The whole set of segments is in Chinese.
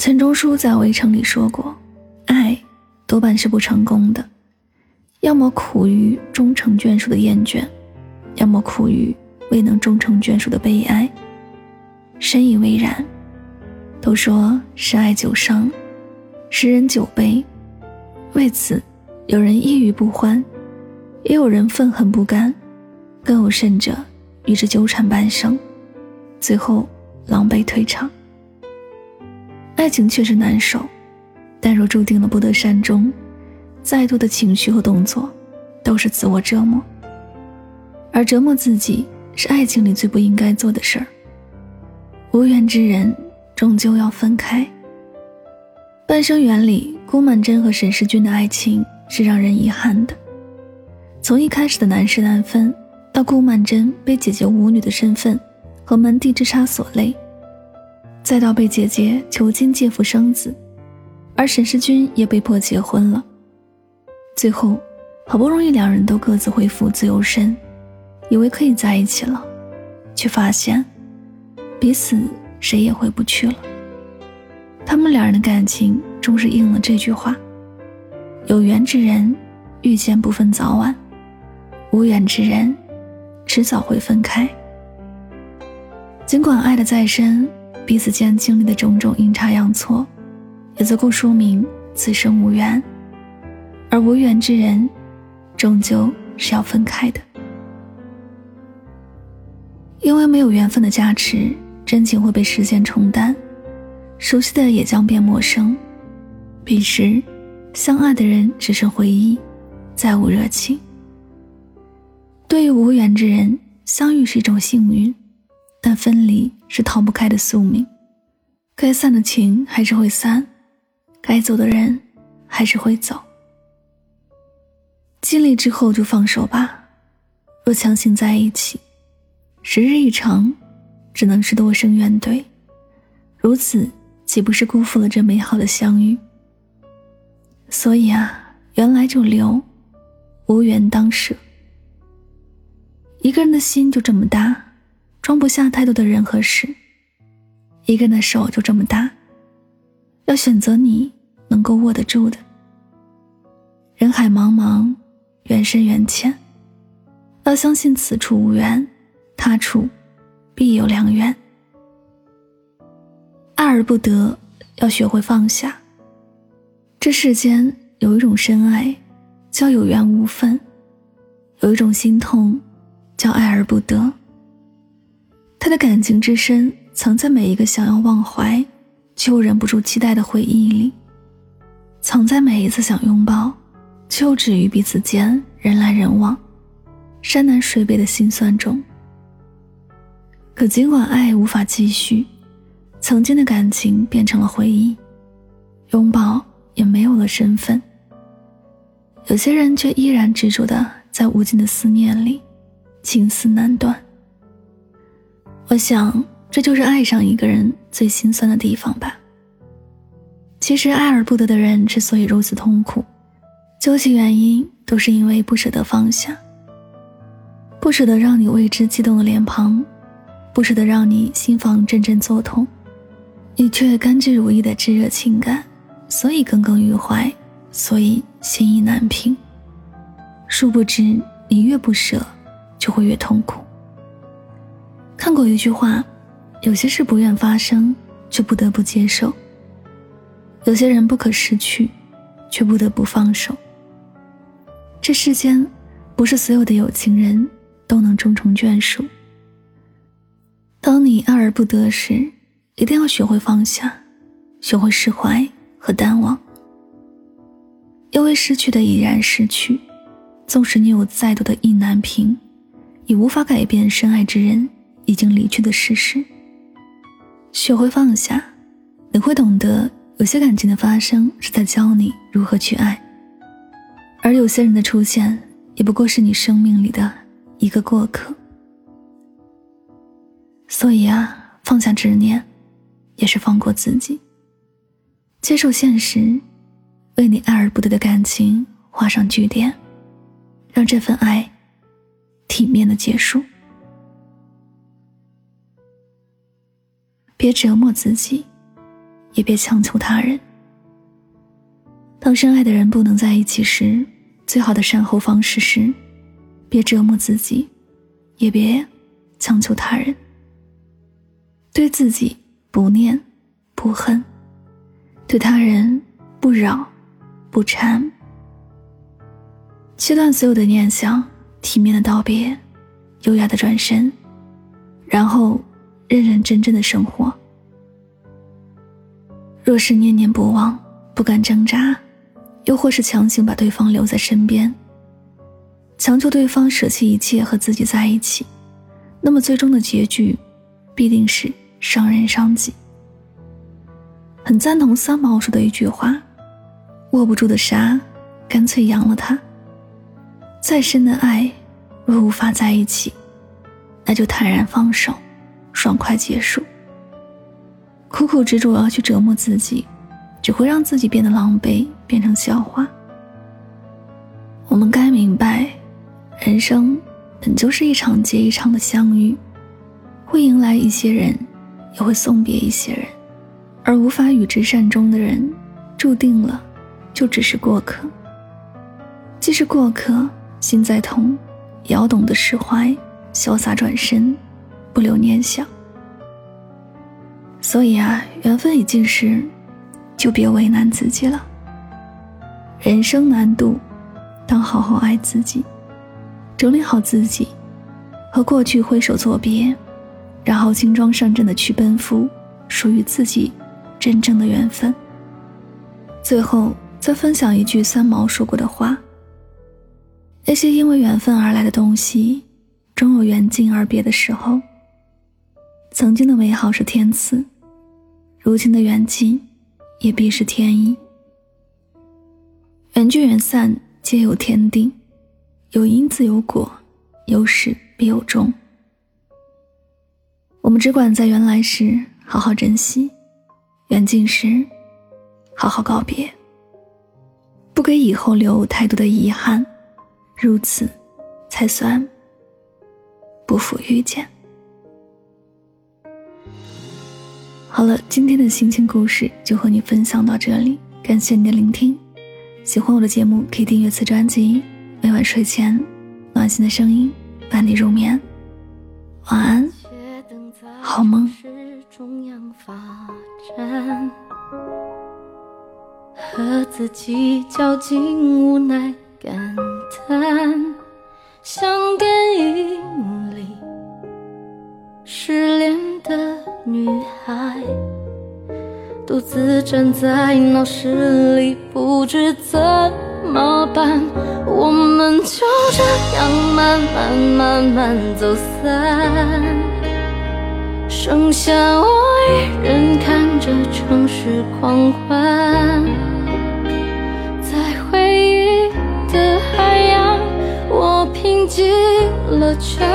钱钟书在《围城》里说过：“爱多半是不成功的，要么苦于终成眷属的厌倦，要么苦于未能终成眷属的悲哀。”深以为然。都说十爱九伤，十人九悲，为此，有人抑郁不欢，也有人愤恨不甘，更有甚者与之纠缠半生，最后狼狈退场。爱情确实难受，但若注定了不得善终，再多的情绪和动作，都是自我折磨。而折磨自己，是爱情里最不应该做的事儿。无缘之人，终究要分开。《半生缘》里，顾曼桢和沈世钧的爱情是让人遗憾的。从一开始的难舍难分，到顾曼桢被姐姐舞女的身份和门第之差所累。再到被姐姐囚禁借腹生子，而沈世钧也被迫结婚了。最后，好不容易两人都各自恢复自由身，以为可以在一起了，却发现彼此谁也回不去了。他们两人的感情终是应了这句话：有缘之人遇见不分早晚，无缘之人迟早会分开。尽管爱的再深。彼此间经历的种种阴差阳错，也足够说明此生无缘。而无缘之人，终究是要分开的。因为没有缘分的加持，真情会被时间冲淡，熟悉的也将变陌生。彼时，相爱的人只剩回忆，再无热情。对于无缘之人，相遇是一种幸运。但分离是逃不开的宿命，该散的情还是会散，该走的人还是会走。尽力之后就放手吧。若强行在一起，时日一长，只能是多生怨怼。如此岂不是辜负了这美好的相遇？所以啊，缘来就留，无缘当舍。一个人的心就这么大。装不下太多的人和事，一个人的手就这么大，要选择你能够握得住的。人海茫茫，缘深缘浅，要相信此处无缘，他处必有良缘。爱而不得，要学会放下。这世间有一种深爱，叫有缘无分；有一种心痛，叫爱而不得。他的感情之深，藏在每一个想要忘怀却又忍不住期待的回忆里，藏在每一次想拥抱却又止于彼此间人来人往、山南水北的心酸中。可尽管爱无法继续，曾经的感情变成了回忆，拥抱也没有了身份，有些人却依然执着的在无尽的思念里，情丝难断。我想，这就是爱上一个人最心酸的地方吧。其实，爱而不得的人之所以如此痛苦，究其原因，都是因为不舍得放下，不舍得让你为之激动的脸庞，不舍得让你心房阵阵作痛，你却甘之如饴的炙热情感，所以耿耿于怀，所以心意难平。殊不知，你越不舍，就会越痛苦。看过一句话，有些事不愿发生，却不得不接受；有些人不可失去，却不得不放手。这世间，不是所有的有情人都能终成眷属。当你爱而不得时，一定要学会放下，学会释怀和淡忘。因为失去的已然失去，纵使你有再多的意难平，也无法改变深爱之人已经离去的事实。学会放下，你会懂得，有些感情的发生是在教你如何去爱，而有些人的出现，也不过是你生命里的一个过客。所以啊，放下执念，也是放过自己，接受现实。为你爱而不得的感情画上句点，让这份爱体面的结束。别折磨自己，也别强求他人。当深爱的人不能在一起时，最好的善后方式是：别折磨自己，也别强求他人。对自己不念不恨，对他人不扰。不缠，切断所有的念想，体面的道别，优雅的转身，然后认认真真的生活。若是念念不忘，不敢挣扎，又或是强行把对方留在身边，强求对方舍弃一切和自己在一起，那么最终的结局，必定是伤人伤己。很赞同三毛说的一句话。握不住的沙，干脆扬了它。再深的爱，若无法在一起，那就坦然放手，爽快结束。苦苦执着要去折磨自己，只会让自己变得狼狈，变成笑话。我们该明白，人生本就是一场接一场的相遇，会迎来一些人，也会送别一些人，而无法与之善终的人，注定了。就只是过客，既是过客，心再痛，也要懂得释怀，潇洒转身，不留念想。所以啊，缘分已尽时，就别为难自己了。人生难度，当好好爱自己，整理好自己，和过去挥手作别，然后轻装上阵的去奔赴属于自己真正的缘分。最后。再分享一句三毛说过的话：“那些因为缘分而来的东西，终有缘尽而别的时候。曾经的美好是天赐，如今的缘尽，也必是天意。缘聚缘散皆有天定，有因自有果，有始必有终。我们只管在缘来时好好珍惜，缘尽时好好告别。”不给以后留太多的遗憾，如此，才算不负遇见。好了，今天的心情故事就和你分享到这里，感谢你的聆听。喜欢我的节目，可以订阅此专辑。每晚睡前，暖心的声音伴你入眠。晚安，好梦。和自己较劲，无奈感叹，像电影里失恋的女孩，独自站在闹市里，不知怎么办。我们就这样慢慢慢慢走散，剩下我一人看着城市狂欢。在回忆的海洋，我拼尽了全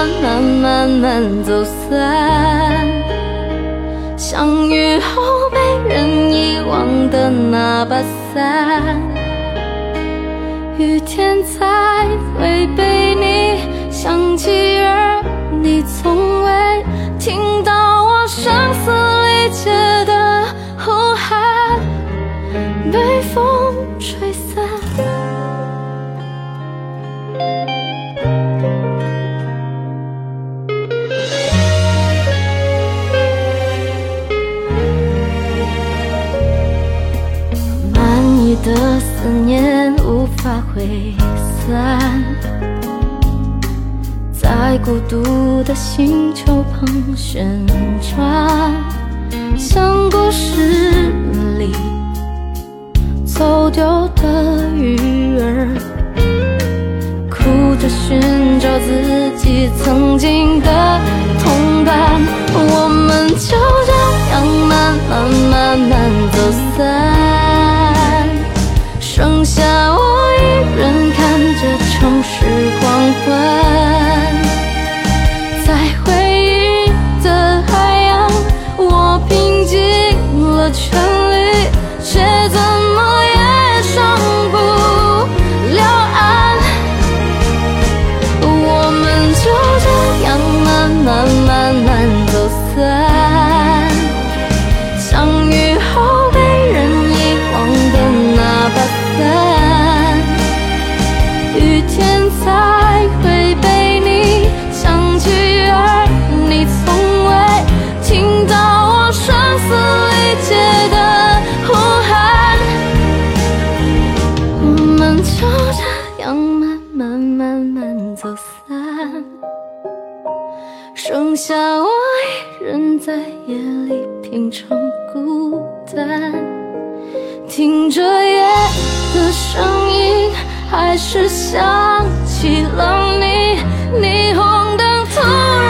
慢慢慢慢走散，相遇后被人遗忘的那把伞，雨天才会被你想起，而你从未听到我声嘶力竭。的呼喊，被风吹散。散，在孤独的星球旁旋转，像故事里走丢的鱼儿，哭着寻找自己曾经的同伴，我们就这样慢慢慢慢走散，走散，剩下我一人在夜里品尝孤单，听着夜的声音，还是想起了你，霓虹灯突然。